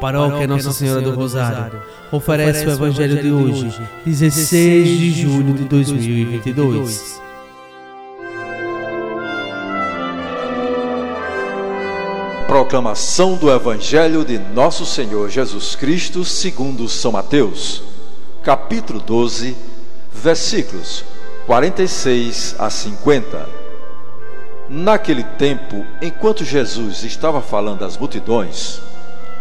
Paróquia Nossa Senhora do Rosário oferece o Evangelho de hoje, 16 de julho de 2022. Proclamação do Evangelho de Nosso Senhor Jesus Cristo, segundo São Mateus, capítulo 12, versículos 46 a 50. Naquele tempo, enquanto Jesus estava falando às multidões,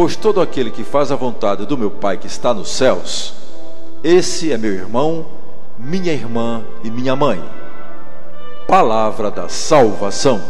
Pois todo aquele que faz a vontade do meu Pai que está nos céus, esse é meu irmão, minha irmã e minha mãe. Palavra da salvação.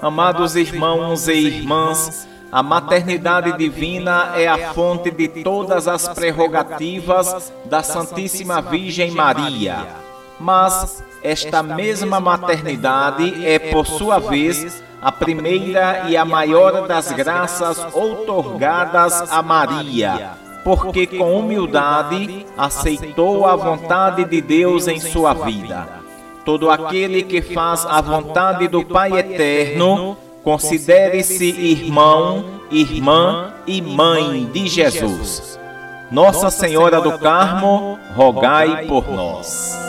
Amados irmãos e irmãs, a maternidade divina é a fonte de todas as prerrogativas da Santíssima Virgem Maria. Mas esta mesma maternidade é, por sua vez, a primeira e a maior das graças outorgadas a Maria, porque com humildade aceitou a vontade de Deus em sua vida. Todo aquele que faz a vontade do Pai eterno, considere-se irmão, irmã e mãe de Jesus. Nossa Senhora do Carmo, rogai por nós.